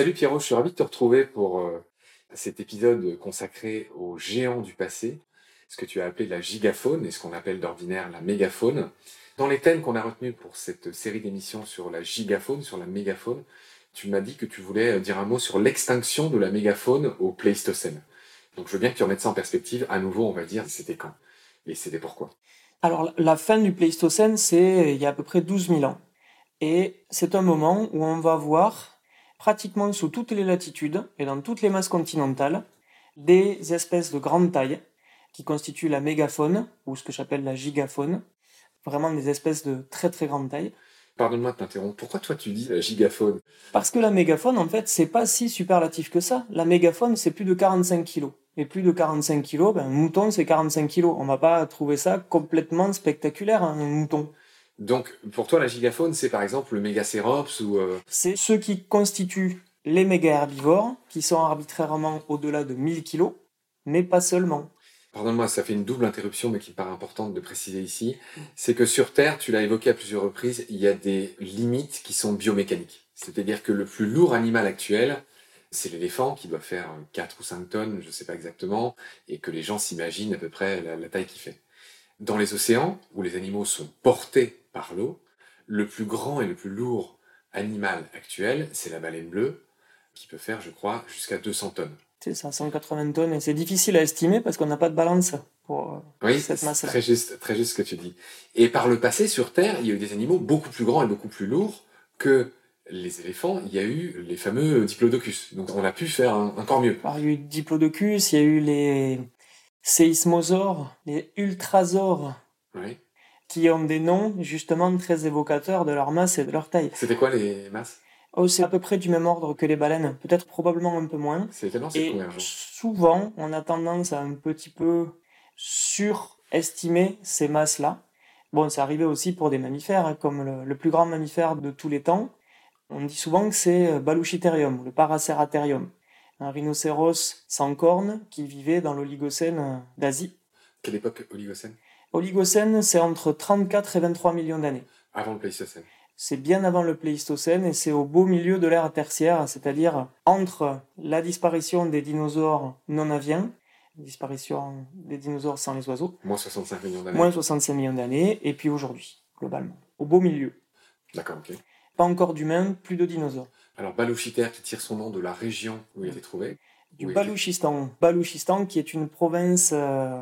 Salut Pierrot, je suis ravi de te retrouver pour euh, cet épisode consacré aux géants du passé, ce que tu as appelé la gigafaune et ce qu'on appelle d'ordinaire la mégafaune. Dans les thèmes qu'on a retenus pour cette série d'émissions sur la gigafaune, sur la mégafaune, tu m'as dit que tu voulais euh, dire un mot sur l'extinction de la mégafaune au Pléistocène. Donc je veux bien que tu remettes ça en perspective. À nouveau, on va dire c'était quand et c'était pourquoi? Alors la fin du Pléistocène, c'est il y a à peu près 12 000 ans. Et c'est un moment où on va voir pratiquement sous toutes les latitudes et dans toutes les masses continentales des espèces de grande taille qui constituent la mégafaune ou ce que j'appelle la gigafaune, vraiment des espèces de très très grande taille. Pardonne-moi de t'interrompre. Pourquoi toi tu dis la gigafaune? Parce que la mégafaune, en fait, c'est pas si superlatif que ça. La mégafaune, c'est plus de 45 kilos. Et plus de 45 kilos, ben, un mouton, c'est 45 kilos. On va pas trouver ça complètement spectaculaire, hein, un mouton. Donc, pour toi, la gigafaune, c'est par exemple le mégacérops ou... Euh, c'est ceux qui constituent les méga-herbivores, qui sont arbitrairement au-delà de 1000 kilos, mais pas seulement. Pardonne-moi, ça fait une double interruption, mais qui me paraît importante de préciser ici. C'est que sur Terre, tu l'as évoqué à plusieurs reprises, il y a des limites qui sont biomécaniques. C'est-à-dire que le plus lourd animal actuel, c'est l'éléphant qui doit faire 4 ou 5 tonnes, je ne sais pas exactement, et que les gens s'imaginent à peu près la, la taille qu'il fait. Dans les océans, où les animaux sont portés par l'eau. Le plus grand et le plus lourd animal actuel, c'est la baleine bleue, qui peut faire, je crois, jusqu'à 200 tonnes. C'est ça, 180 tonnes, et c'est difficile à estimer parce qu'on n'a pas de balance pour euh, oui, cette masse. Très juste, très juste ce que tu dis. Et par le passé, sur Terre, il y a eu des animaux beaucoup plus grands et beaucoup plus lourds que les éléphants. Il y a eu les fameux diplodocus. Donc on a pu faire encore mieux. il y a eu diplodocus, il y a eu les séismosaures, les ultrasaures. Oui qui ont des noms justement très évocateurs de leur masse et de leur taille. C'était quoi les masses? Oh, c'est à peu près du même ordre que les baleines, peut-être probablement un peu moins. C'est c'est Souvent, on a tendance à un petit peu surestimer ces masses-là. Bon, c'est arrivé aussi pour des mammifères, hein, comme le, plus grand mammifère de tous les temps. On dit souvent que c'est euh, Baluchiterium, le Paraceratherium, un rhinocéros sans cornes qui vivait dans l'Oligocène d'Asie. Quelle époque Oligocène? Oligocène, c'est entre 34 et 23 millions d'années. Avant le Pléistocène. C'est bien avant le Pléistocène et c'est au beau milieu de l'ère tertiaire, c'est-à-dire entre la disparition des dinosaures non aviens, disparition des dinosaures sans les oiseaux. Moins 65 millions d'années. Moins 65 millions d'années, et puis aujourd'hui, globalement. Au beau milieu. D'accord, ok. Pas encore d'humains, plus de dinosaures. Alors Balouchiter qui tire son nom de la région où il a été trouvé. Du Balouchistan. Balouchistan qui est une province euh,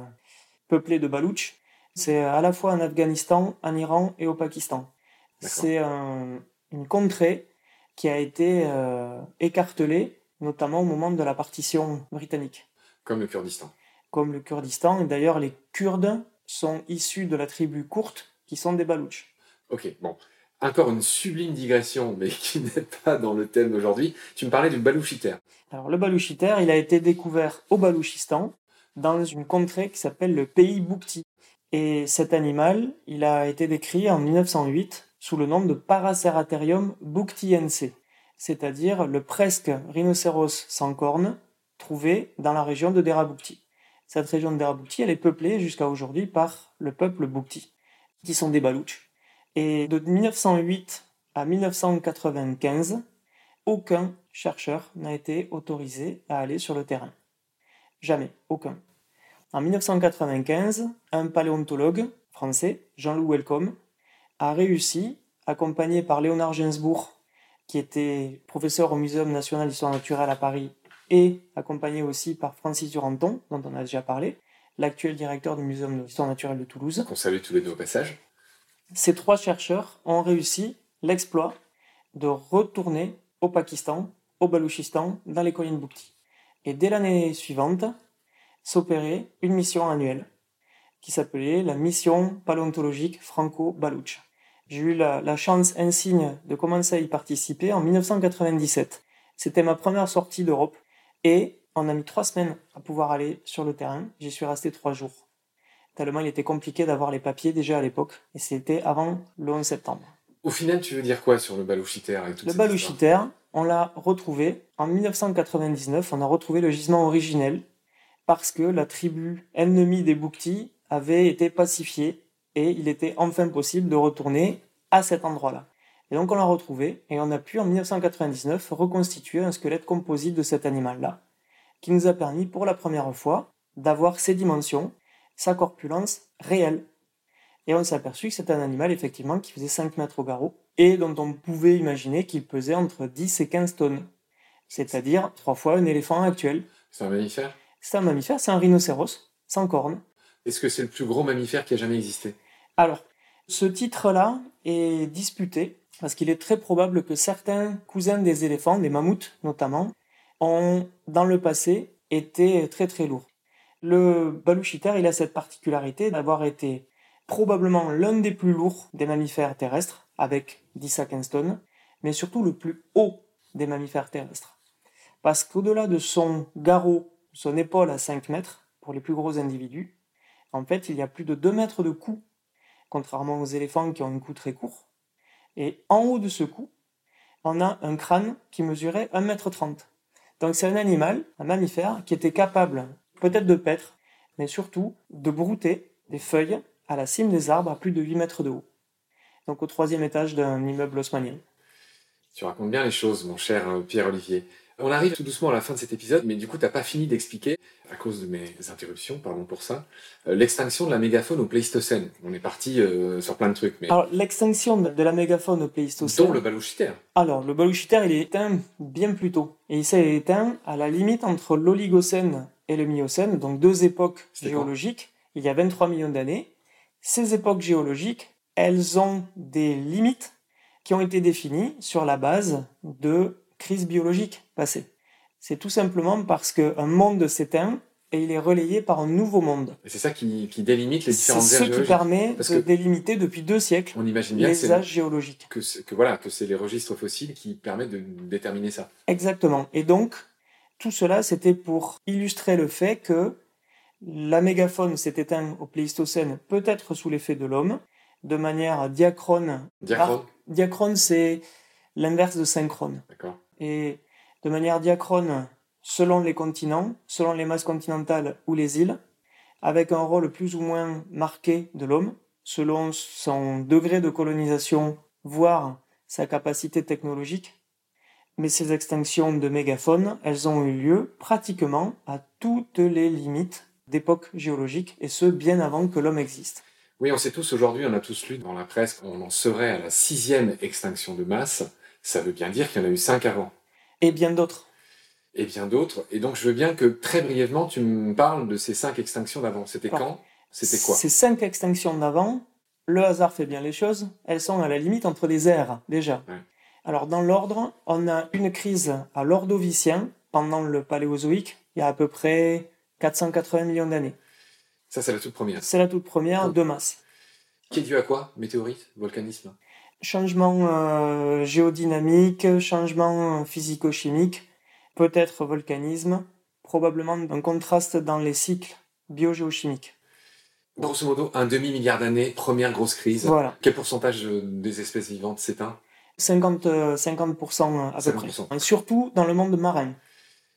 peuplée de Balouches c'est à la fois en Afghanistan, en Iran et au Pakistan. C'est une contrée qui a été euh, écartelée, notamment au moment de la partition britannique. Comme le Kurdistan. Comme le Kurdistan. Et d'ailleurs, les Kurdes sont issus de la tribu courte, qui sont des Balouches. Ok, bon. Encore une sublime digression, mais qui n'est pas dans le thème d'aujourd'hui. Tu me parlais du balouchitaire. Alors, le balouchitaire, il a été découvert au Balouchistan, dans une contrée qui s'appelle le pays Boukti. Et cet animal, il a été décrit en 1908 sous le nom de Paraceratherium bouktiense, c'est-à-dire le presque rhinocéros sans cornes trouvé dans la région de Deraboukti. Cette région de Deraboukti, elle est peuplée jusqu'à aujourd'hui par le peuple Boukti, qui sont des Balouches. Et de 1908 à 1995, aucun chercheur n'a été autorisé à aller sur le terrain. Jamais, aucun. En 1995, un paléontologue français, Jean-Loup Welcome, a réussi, accompagné par Léonard Gainsbourg, qui était professeur au Muséum national d'histoire naturelle à Paris, et accompagné aussi par Francis Duranton, dont on a déjà parlé, l'actuel directeur du Muséum d'histoire naturelle de Toulouse. On salue tous les deux au passage. Ces trois chercheurs ont réussi l'exploit de retourner au Pakistan, au Balouchistan, dans les collines Boukti. Et dès l'année suivante, s'opérait une mission annuelle qui s'appelait la mission paléontologique franco-balouche. J'ai eu la, chance insigne de commencer à y participer en 1997. C'était ma première sortie d'Europe et on a mis trois semaines à pouvoir aller sur le terrain. J'y suis resté trois jours. Tellement il était compliqué d'avoir les papiers déjà à l'époque et c'était avant le 11 septembre. Au final, tu veux dire quoi sur le balouchitaire Le balouchitaire, on l'a retrouvé en 1999. On a retrouvé le gisement originel parce que la tribu ennemie des Boukti avait été pacifiée et il était enfin possible de retourner à cet endroit-là. Et donc on l'a retrouvé et on a pu en 1999 reconstituer un squelette composite de cet animal-là, qui nous a permis pour la première fois d'avoir ses dimensions, sa corpulence réelle. Et on s'est aperçu que c'était un animal effectivement qui faisait 5 mètres au garrot et dont on pouvait imaginer qu'il pesait entre 10 et 15 tonnes, c'est-à-dire trois fois un éléphant actuel. C'est un mammifère? C'est un mammifère, c'est un rhinocéros, sans cornes. Est-ce que c'est le plus gros mammifère qui a jamais existé? Alors, ce titre-là est disputé parce qu'il est très probable que certains cousins des éléphants, des mammouths notamment, ont dans le passé été très très lourds. Le baluchitaire, il a cette particularité d'avoir été probablement l'un des plus lourds des mammifères terrestres, avec 10 à 15 tonnes, mais surtout le plus haut des mammifères terrestres. Parce qu'au-delà de son garrot, son épaule à 5 mètres, pour les plus gros individus, en fait, il y a plus de 2 mètres de cou, contrairement aux éléphants qui ont un cou très court. Et en haut de ce cou, on a un crâne qui mesurait 1 mètre 30. Donc c'est un animal, un mammifère, qui était capable peut-être de paître, mais surtout de brouter des feuilles à la cime des arbres à plus de 8 mètres de haut. Donc au troisième étage d'un immeuble haussmannien. Tu racontes bien les choses, mon cher euh, Pierre-Olivier. On arrive tout doucement à la fin de cet épisode, mais du coup, t'as pas fini d'expliquer, à cause de mes interruptions, pardon pour ça, euh, l'extinction de la mégafaune au Pléistocène. On est parti euh, sur plein de trucs, mais... Alors, l'extinction de la mégafaune au Pléistocène... Dont le baluchitaire. Alors, le baluchitaire, il est éteint bien plus tôt. Et il s'est éteint à la limite entre l'Oligocène et le Miocène, donc deux époques géologiques, il y a 23 millions d'années. Ces époques géologiques, elles ont des limites qui ont été définies sur la base de crises biologiques passées. C'est tout simplement parce qu'un monde s'éteint et il est relayé par un nouveau monde. Et c'est ça qui, délimite les différentes C'est ce qui permet de délimiter depuis deux siècles on imagine bien les âges géologiques. Que, que voilà, que c'est les registres fossiles qui permettent de déterminer ça. Exactement. Et donc, tout cela, c'était pour illustrer le fait que la mégafaune s'est éteinte au Pléistocène, peut-être sous l'effet de l'homme, de manière diachrone. Diachrone Diachrone, c'est l'inverse de synchrone. D'accord. Et de manière diachrone, selon les continents, selon les masses continentales ou les îles, avec un rôle plus ou moins marqué de l'homme, selon son degré de colonisation, voire sa capacité technologique. Mais ces extinctions de mégaphones, elles ont eu lieu pratiquement à toutes les limites d'époque géologique, et ce, bien avant que l'homme existe. Oui, on sait tous aujourd'hui, on a tous lu dans la presse qu'on en serait à la sixième extinction de masse. Ça veut bien dire qu'il y en a eu cinq avant. Et bien d'autres. Et bien d'autres. Et donc, je veux bien que très brièvement, tu me parles de ces cinq extinctions d'avant. C'était quand? C'était quoi? Ces cinq extinctions d'avant, le hasard fait bien les choses. Elles sont à la limite entre les ères, déjà. Alors, dans l'ordre, on a une crise à l'Ordovicien, pendant le Paléozoïque, il y a à peu près 480 millions d'années. Ça, c'est la toute première. C'est la toute première de masse. Qui est dû à quoi? Météorite Volcanisme? Changement euh, géodynamique, changement physico-chimique, peut-être volcanisme, probablement un contraste dans les cycles biogéochimiques. Grosso modo, un demi-milliard d'années, première grosse crise. Voilà. Quel pourcentage des espèces vivantes s'éteint? 50, 50% à peu près. Et surtout dans le monde marin.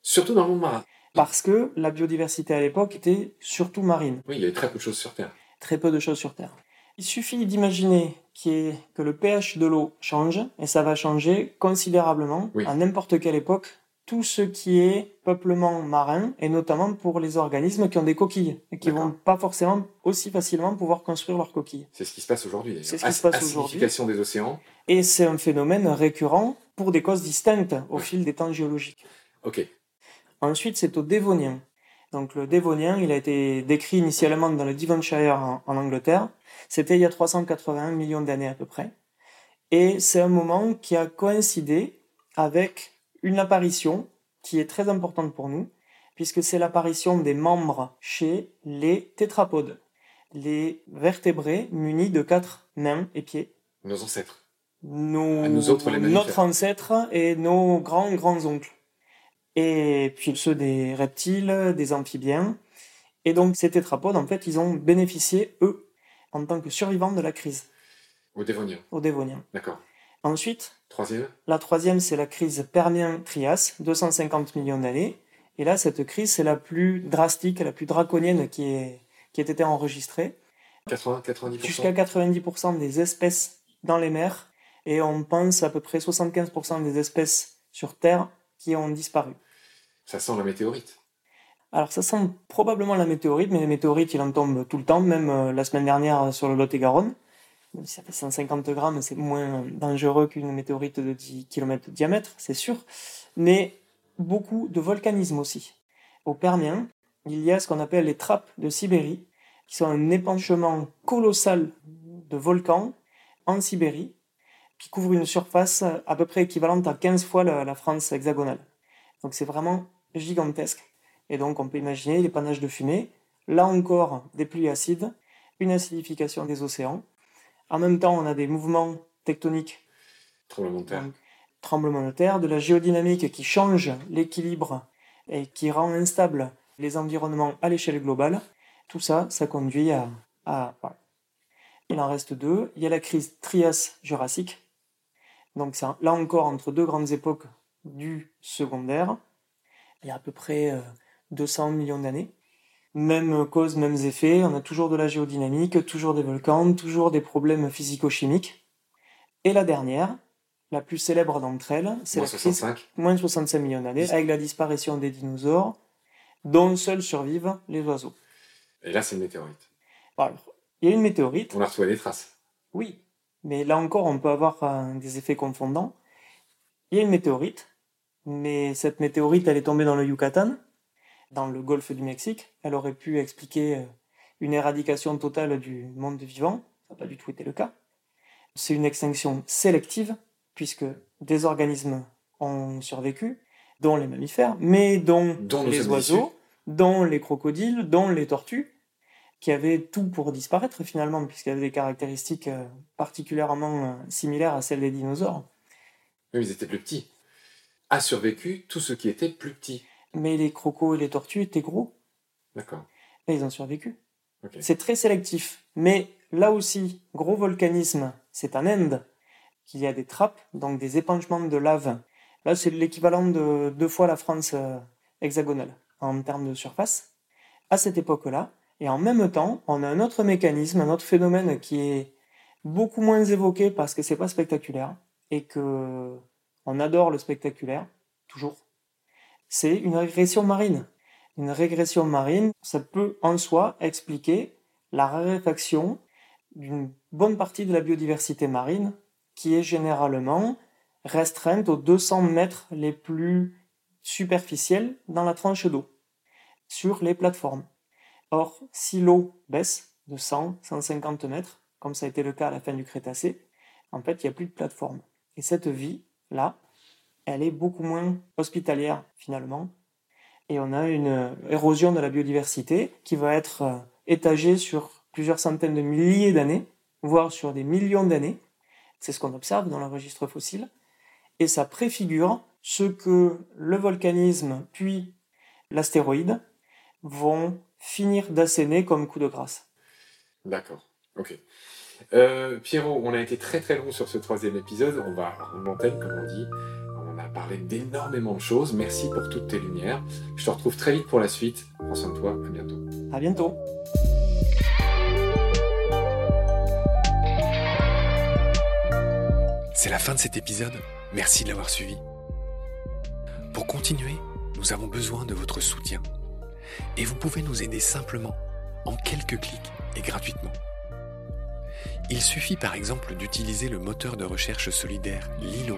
Surtout dans le monde marin. Parce que la biodiversité à l'époque était surtout marine. Oui, il y avait très peu de choses sur Terre. Très peu de choses sur Terre. Il suffit d'imaginer que le pH de l'eau change, et ça va changer considérablement à n'importe quelle époque, tout ce qui est peuplement marin, et notamment pour les organismes qui ont des coquilles, et qui vont pas forcément aussi facilement pouvoir construire leurs coquilles. C'est ce qui se passe aujourd'hui C'est ce qui se passe aujourd'hui. des océans. Et c'est un phénomène récurrent pour des causes distinctes au fil des temps géologiques. Ok. Ensuite, c'est au Dévonien. Donc le Dévonien, il a été décrit initialement dans le Devonshire en, Angleterre. C'était il y a 381 millions d'années à peu près. Et c'est un moment qui a coïncidé avec une apparition qui est très importante pour nous, puisque c'est l'apparition des membres chez les tétrapodes, les vertébrés munis de quatre mains et pieds. Nos ancêtres. Nos, nous autres, les notre ancêtre et nos grands grands oncles et puis ceux des reptiles, des amphibiens. Et donc ces tétrapodes, en fait, ils ont bénéficié, eux, en tant que survivants de la crise. Au Dévonien. Au Dévonien. D'accord. Ensuite, troisième. La troisième, c'est la crise Permien-Trias, 250 millions d'années. Et là, cette crise, c'est la plus drastique, la plus draconienne qui, est, qui ait été enregistrée. 80, 90%. Jusqu'à 90% des espèces dans les mers et on pense à peu près 75% des espèces sur Terre qui ont disparu. Ça sent la météorite. Alors ça sent probablement la météorite, mais les météorites, il en tombe tout le temps, même euh, la semaine dernière sur le Lot-et-Garonne. Ça fait 150 grammes, c'est moins dangereux qu'une météorite de 10 km de diamètre, c'est sûr. Mais beaucoup de volcanisme aussi. Au Permien, il y a ce qu'on appelle les trappes de Sibérie, qui sont un épanchement colossal de volcans en Sibérie, qui couvre une surface à peu près équivalente à 15 fois la, France hexagonale. Donc c'est vraiment gigantesque. Et donc on peut imaginer les panaches de fumée, là encore des pluies acides, une acidification des océans. En même temps, on a des mouvements tectoniques. Tremblements de terre. de terre, de la géodynamique qui change l'équilibre et qui rend instable les environnements à l'échelle globale. Tout ça, ça conduit à... Il en reste deux. Il y a la crise Trias-Jurassique. Donc c'est là encore entre deux grandes époques du secondaire. Il y a à peu près 200 euh, millions d'années. Même cause, mêmes effets. On a toujours de la géodynamique, toujours des volcans, toujours des problèmes physico-chimiques. Et la dernière, la plus célèbre d'entre elles, c'est la crise moins de 65 millions d'années, avec la disparition des dinosaures, dont seuls survivent les oiseaux. Et là, c'est une météorite. il y a une météorite. On a retrouvé des traces. Oui, mais là encore, on peut avoir euh, des effets confondants. Il y a une météorite, mais cette météorite, elle est tombée dans le Yucatan, dans le golfe du Mexique. Elle aurait pu expliquer euh, une éradication totale du monde vivant. Ça n'a pas du tout été le cas. C'est une extinction sélective, puisque des organismes ont survécu, dont les mammifères, mais dont, les oiseaux, dont les crocodiles, dont les tortues, qui avaient tout pour disparaître finalement, puisqu'ils avaient des caractéristiques euh, particulièrement euh, similaires à celles des dinosaures. Mais ils étaient plus petits. A survécu tout ce qui était plus petit. Mais les crocos et les tortues étaient gros. D'accord. Et ils ont survécu. C'est très sélectif. Mais là aussi, gros volcanisme, c'est en Inde qu'il y a des trappes, donc des épanchements de lave. Là, c'est l'équivalent de deux fois la France euh, hexagonale en termes de surface. À cette époque-là, et en même temps, on a un autre mécanisme, un autre phénomène qui est beaucoup moins évoqué parce que c'est pas spectaculaire et que on adore le spectaculaire, toujours. C'est une régression marine. Une régression marine, ça peut en soi expliquer la raréfaction d'une bonne partie de la biodiversité marine qui est généralement restreinte aux 200 mètres les plus superficiels dans la tranche d'eau, sur les plateformes. Or, si l'eau baisse de 100, 150 mètres, comme ça a été le cas à la fin du Crétacé, en fait, il n'y a plus de plateforme. Et cette vie-là, elle est beaucoup moins hospitalière finalement. Et on a une érosion de la biodiversité qui va être euh, étagée sur plusieurs centaines de milliers d'années, voire sur des millions d'années. C'est ce qu'on observe dans le registre fossile. Et ça préfigure ce que le volcanisme puis l'astéroïde vont finir d'asséner comme coup de grâce. D'accord, ok. Euh, Pierrot, on a été très très long sur ce troisième épisode. On va remonter, comme on dit. Parlé d'énormément de choses. Merci pour toutes tes lumières. Je te retrouve très vite pour la suite. Prends soin de toi. À bientôt. À bientôt. C'est la fin de cet épisode. Merci de l'avoir suivi. Pour continuer, nous avons besoin de votre soutien et vous pouvez nous aider simplement en quelques clics et gratuitement. Il suffit par exemple d'utiliser le moteur de recherche solidaire Lilo.